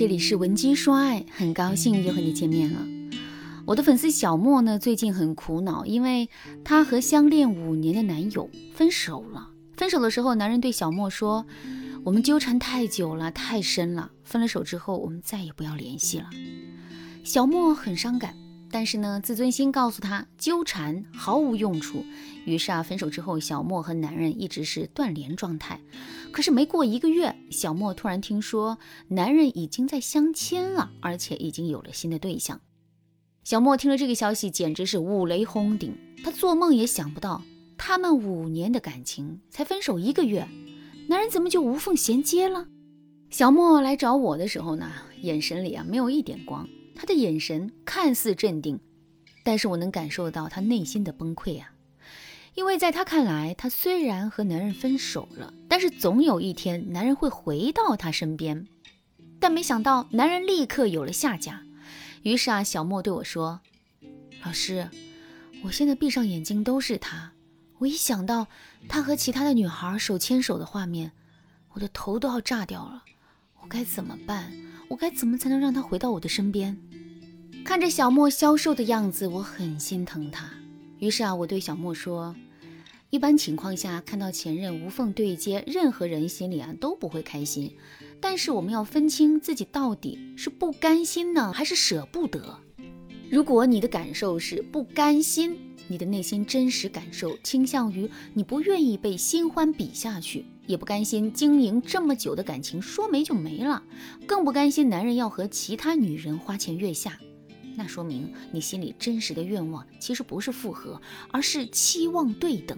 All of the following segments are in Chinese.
这里是文姬说爱，很高兴又和你见面了。我的粉丝小莫呢，最近很苦恼，因为她和相恋五年的男友分手了。分手的时候，男人对小莫说：“我们纠缠太久了，太深了，分了手之后，我们再也不要联系了。”小莫很伤感。但是呢，自尊心告诉他纠缠毫无用处。于是啊，分手之后，小莫和男人一直是断联状态。可是没过一个月，小莫突然听说男人已经在相亲了，而且已经有了新的对象。小莫听了这个消息，简直是五雷轰顶。他做梦也想不到，他们五年的感情才分手一个月，男人怎么就无缝衔接了？小莫来找我的时候呢，眼神里啊没有一点光。他的眼神看似镇定，但是我能感受到他内心的崩溃啊！因为在他看来，他虽然和男人分手了，但是总有一天男人会回到他身边。但没想到，男人立刻有了下家。于是啊，小莫对我说：“老师，我现在闭上眼睛都是他，我一想到他和其他的女孩手牵手的画面，我的头都要炸掉了。我该怎么办？我该怎么才能让他回到我的身边？”看着小莫消瘦的样子，我很心疼他。于是啊，我对小莫说：“一般情况下，看到前任无缝对接，任何人心里啊都不会开心。但是我们要分清自己到底是不甘心呢，还是舍不得。如果你的感受是不甘心，你的内心真实感受倾向于你不愿意被新欢比下去，也不甘心经营这么久的感情说没就没了，更不甘心男人要和其他女人花前月下。”那说明你心里真实的愿望其实不是复合，而是期望对等。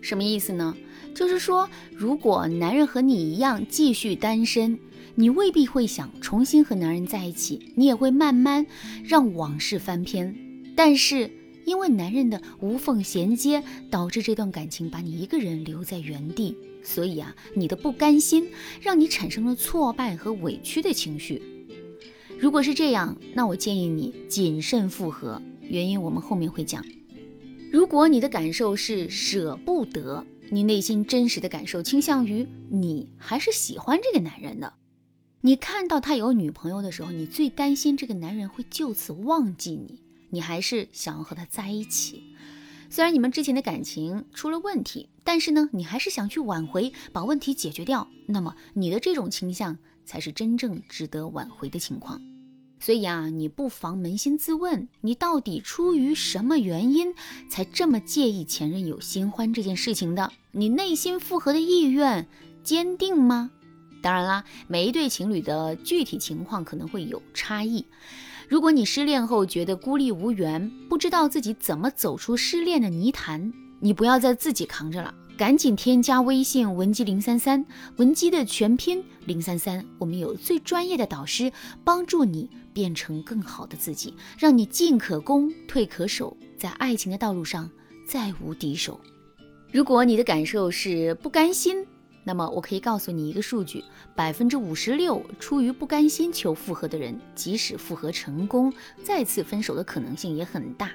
什么意思呢？就是说，如果男人和你一样继续单身，你未必会想重新和男人在一起，你也会慢慢让往事翻篇。但是因为男人的无缝衔接，导致这段感情把你一个人留在原地，所以啊，你的不甘心让你产生了挫败和委屈的情绪。如果是这样，那我建议你谨慎复合。原因我们后面会讲。如果你的感受是舍不得，你内心真实的感受倾向于你还是喜欢这个男人的。你看到他有女朋友的时候，你最担心这个男人会就此忘记你，你还是想要和他在一起。虽然你们之前的感情出了问题，但是呢，你还是想去挽回，把问题解决掉。那么你的这种倾向才是真正值得挽回的情况。所以啊，你不妨扪心自问，你到底出于什么原因才这么介意前任有新欢这件事情的？你内心复合的意愿坚定吗？当然啦，每一对情侣的具体情况可能会有差异。如果你失恋后觉得孤立无援，不知道自己怎么走出失恋的泥潭，你不要再自己扛着了。赶紧添加微信文姬零三三，文姬的全拼零三三，我们有最专业的导师帮助你变成更好的自己，让你进可攻退可守，在爱情的道路上再无敌手。如果你的感受是不甘心，那么我可以告诉你一个数据：百分之五十六出于不甘心求复合的人，即使复合成功，再次分手的可能性也很大。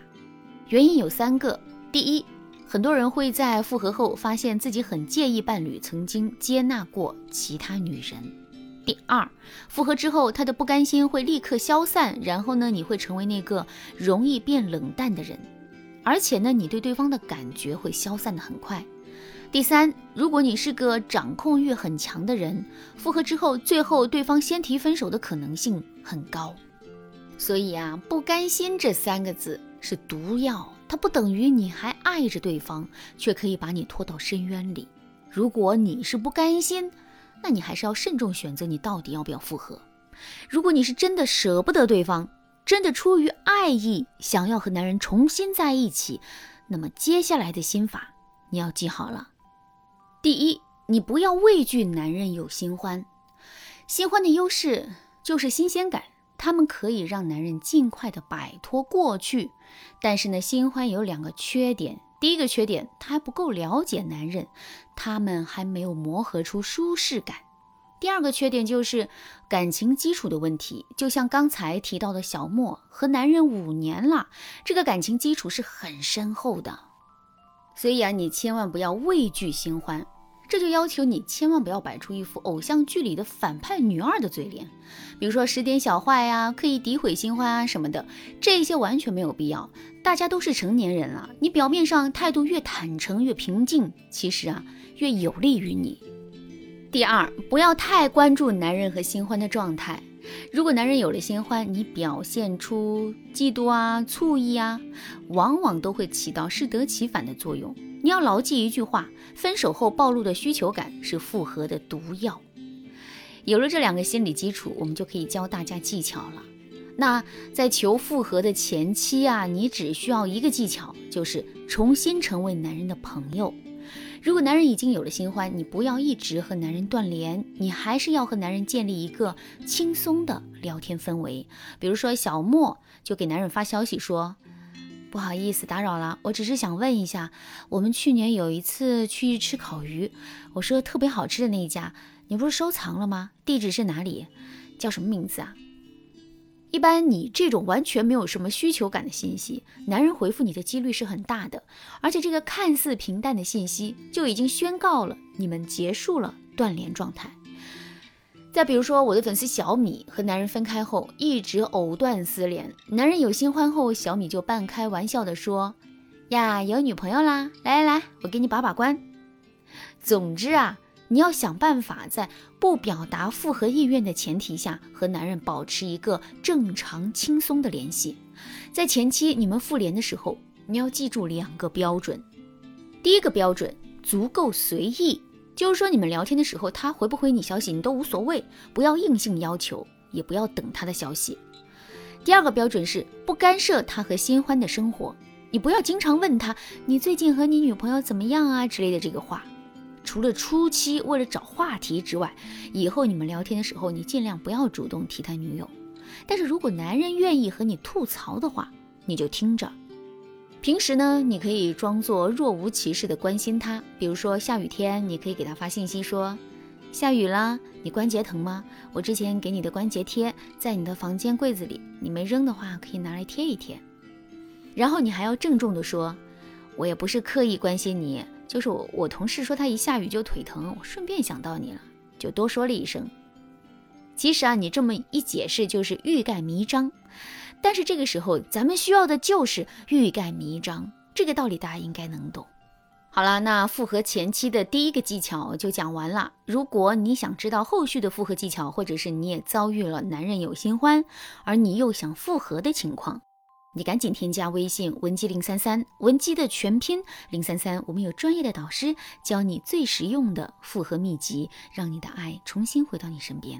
原因有三个，第一。很多人会在复合后发现自己很介意伴侣曾经接纳过其他女人。第二，复合之后他的不甘心会立刻消散，然后呢，你会成为那个容易变冷淡的人，而且呢，你对对方的感觉会消散的很快。第三，如果你是个掌控欲很强的人，复合之后最后对方先提分手的可能性很高。所以啊，不甘心这三个字是毒药。它不等于你还爱着对方，却可以把你拖到深渊里。如果你是不甘心，那你还是要慎重选择你到底要不要复合。如果你是真的舍不得对方，真的出于爱意想要和男人重新在一起，那么接下来的心法你要记好了。第一，你不要畏惧男人有新欢，新欢的优势就是新鲜感。他们可以让男人尽快的摆脱过去，但是呢，新欢有两个缺点。第一个缺点，他还不够了解男人，他们还没有磨合出舒适感。第二个缺点就是感情基础的问题。就像刚才提到的小莫和男人五年了，这个感情基础是很深厚的。所以啊，你千万不要畏惧新欢，这就要求你千万不要摆出一副偶像剧里的反派女二的嘴脸，比如说使点小坏呀，刻意诋毁新欢啊什么的，这些完全没有必要。大家都是成年人了，你表面上态度越坦诚越平静，其实啊越有利于你。第二，不要太关注男人和新欢的状态。如果男人有了新欢，你表现出嫉妒啊、醋意啊，往往都会起到适得其反的作用。你要牢记一句话：分手后暴露的需求感是复合的毒药。有了这两个心理基础，我们就可以教大家技巧了。那在求复合的前期啊，你只需要一个技巧，就是重新成为男人的朋友。如果男人已经有了新欢，你不要一直和男人断联，你还是要和男人建立一个轻松的聊天氛围。比如说，小莫就给男人发消息说。不好意思打扰了，我只是想问一下，我们去年有一次去吃烤鱼，我说特别好吃的那一家，你不是收藏了吗？地址是哪里？叫什么名字啊？一般你这种完全没有什么需求感的信息，男人回复你的几率是很大的，而且这个看似平淡的信息就已经宣告了你们结束了断联状态。再比如说，我的粉丝小米和男人分开后一直藕断丝连。男人有新欢后，小米就半开玩笑的说：“呀，有女朋友啦！来来来，我给你把把关。”总之啊，你要想办法在不表达复合意愿的前提下，和男人保持一个正常轻松的联系。在前期你们复联的时候，你要记住两个标准：第一个标准，足够随意。就是说，你们聊天的时候，他回不回你消息，你都无所谓，不要硬性要求，也不要等他的消息。第二个标准是不干涉他和新欢的生活，你不要经常问他你最近和你女朋友怎么样啊之类的这个话。除了初期为了找话题之外，以后你们聊天的时候，你尽量不要主动提他女友。但是如果男人愿意和你吐槽的话，你就听着。平时呢，你可以装作若无其事的关心他，比如说下雨天，你可以给他发信息说：“下雨啦，你关节疼吗？我之前给你的关节贴在你的房间柜子里，你没扔的话可以拿来贴一贴。”然后你还要郑重的说：“我也不是刻意关心你，就是我我同事说他一下雨就腿疼，我顺便想到你了，就多说了一声。”其实啊，你这么一解释就是欲盖弥彰。但是这个时候，咱们需要的就是欲盖弥彰，这个道理大家应该能懂。好了，那复合前期的第一个技巧就讲完了。如果你想知道后续的复合技巧，或者是你也遭遇了男人有新欢，而你又想复合的情况，你赶紧添加微信文姬零三三，文姬的全拼零三三，我们有专业的导师教你最实用的复合秘籍，让你的爱重新回到你身边。